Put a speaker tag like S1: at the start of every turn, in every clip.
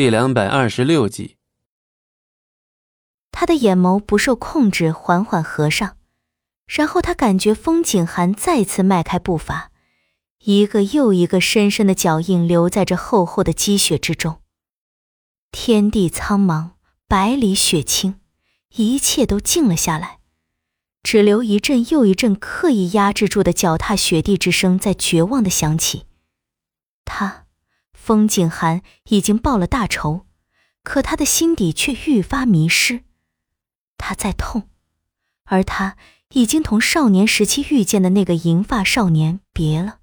S1: 第两百二十六集。
S2: 他的眼眸不受控制，缓缓合上，然后他感觉风景寒再次迈开步伐，一个又一个深深的脚印留在这厚厚的积雪之中。天地苍茫，百里雪清，一切都静了下来，只留一阵又一阵刻意压制住的脚踏雪地之声在绝望的响起。他。风景寒已经报了大仇，可他的心底却愈发迷失。他在痛，而他已经同少年时期遇见的那个银发少年别了。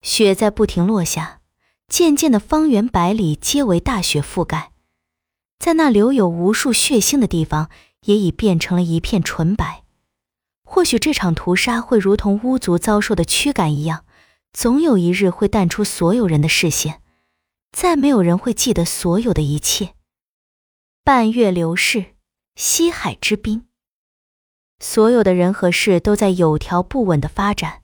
S2: 雪在不停落下，渐渐的，方圆百里皆为大雪覆盖，在那留有无数血腥的地方，也已变成了一片纯白。或许这场屠杀会如同巫族遭受的驱赶一样。总有一日会淡出所有人的视线，再没有人会记得所有的一切。半月流逝，西海之滨，所有的人和事都在有条不紊的发展，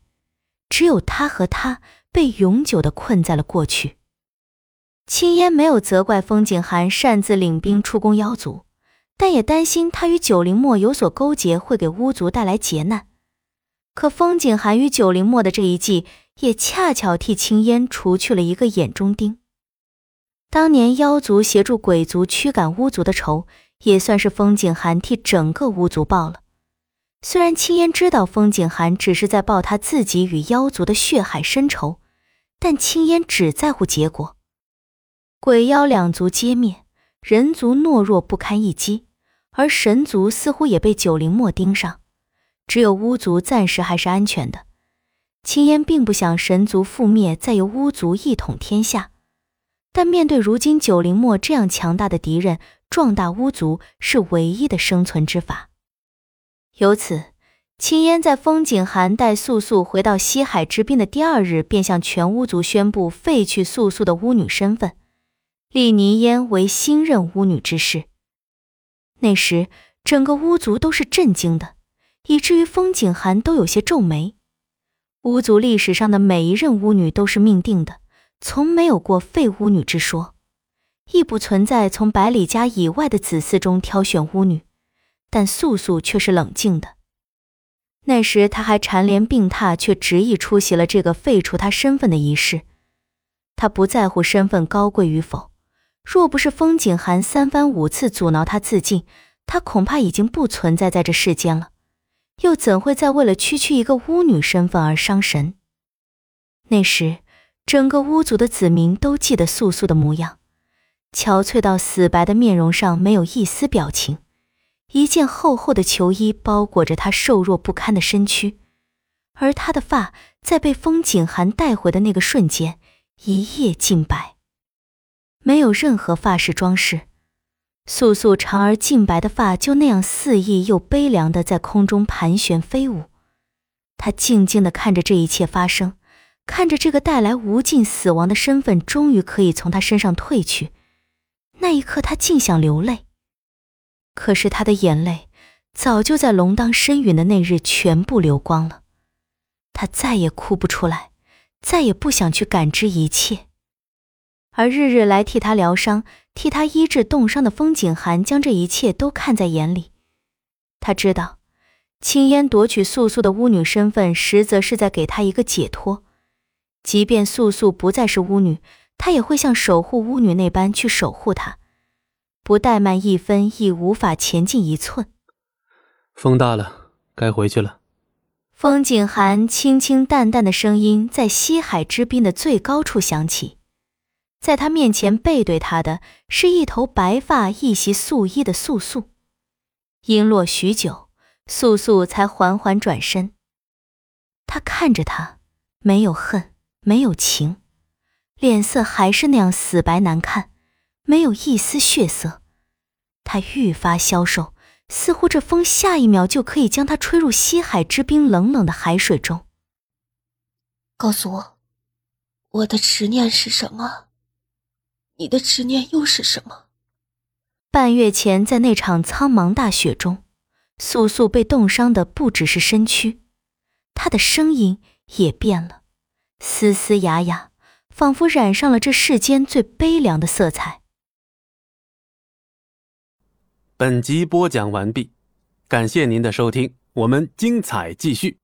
S2: 只有他和他被永久的困在了过去。青烟没有责怪风景寒擅自领兵出攻妖族，但也担心他与九灵墨有所勾结会给巫族带来劫难。可风景寒与九灵墨的这一计。也恰巧替青烟除去了一个眼中钉。当年妖族协助鬼族驱赶巫族的仇，也算是风景寒替整个巫族报了。虽然青烟知道风景寒只是在报他自己与妖族的血海深仇，但青烟只在乎结果。鬼妖两族皆灭，人族懦弱不堪一击，而神族似乎也被九灵墨盯上，只有巫族暂时还是安全的。青烟并不想神族覆灭，再由巫族一统天下，但面对如今九灵墨这样强大的敌人，壮大巫族是唯一的生存之法。由此，青烟在风景寒带素素回到西海之滨的第二日，便向全巫族宣布废去素素的巫女身份，立倪烟为新任巫女之事。那时，整个巫族都是震惊的，以至于风景寒都有些皱眉。巫族历史上的每一任巫女都是命定的，从没有过废巫女之说，亦不存在从百里家以外的子嗣中挑选巫女。但素素却是冷静的。那时她还蝉联病榻，却执意出席了这个废除她身份的仪式。她不在乎身份高贵与否，若不是风景寒三番五次阻挠她自尽，她恐怕已经不存在在这世间了。又怎会再为了区区一个巫女身份而伤神？那时，整个巫族的子民都记得素素的模样，憔悴到死白的面容上没有一丝表情，一件厚厚的裘衣包裹着她瘦弱不堪的身躯，而她的发在被风景寒带回的那个瞬间，一夜尽白，没有任何发饰装饰。素素长而净白的发就那样肆意又悲凉的在空中盘旋飞舞，她静静的看着这一切发生，看着这个带来无尽死亡的身份终于可以从她身上褪去。那一刻，她竟想流泪，可是她的眼泪早就在龙当身陨的那日全部流光了。她再也哭不出来，再也不想去感知一切，而日日来替他疗伤。替他医治冻伤的风景寒将这一切都看在眼里，他知道，青烟夺取素素的巫女身份，实则是在给她一个解脱。即便素素不再是巫女，他也会像守护巫女那般去守护她，不怠慢一分，亦无法前进一寸。
S1: 风大了，该回去了。
S2: 风景寒清清淡淡的声音在西海之滨的最高处响起。在他面前背对他的是一头白发、一袭素衣的素素。璎珞许久，素素才缓缓转身。他看着他，没有恨，没有情，脸色还是那样死白难看，没有一丝血色。他愈发消瘦，似乎这风下一秒就可以将他吹入西海之冰冷冷的海水中。
S3: 告诉我，我的执念是什么？你的执念又是什么？
S2: 半月前在那场苍茫大雪中素素被冻伤的不只是身躯她的声音也变了嘶嘶哑哑仿佛染上了这世间最悲凉的色彩。
S1: 本集播讲完毕感谢您的收听我们精彩继续。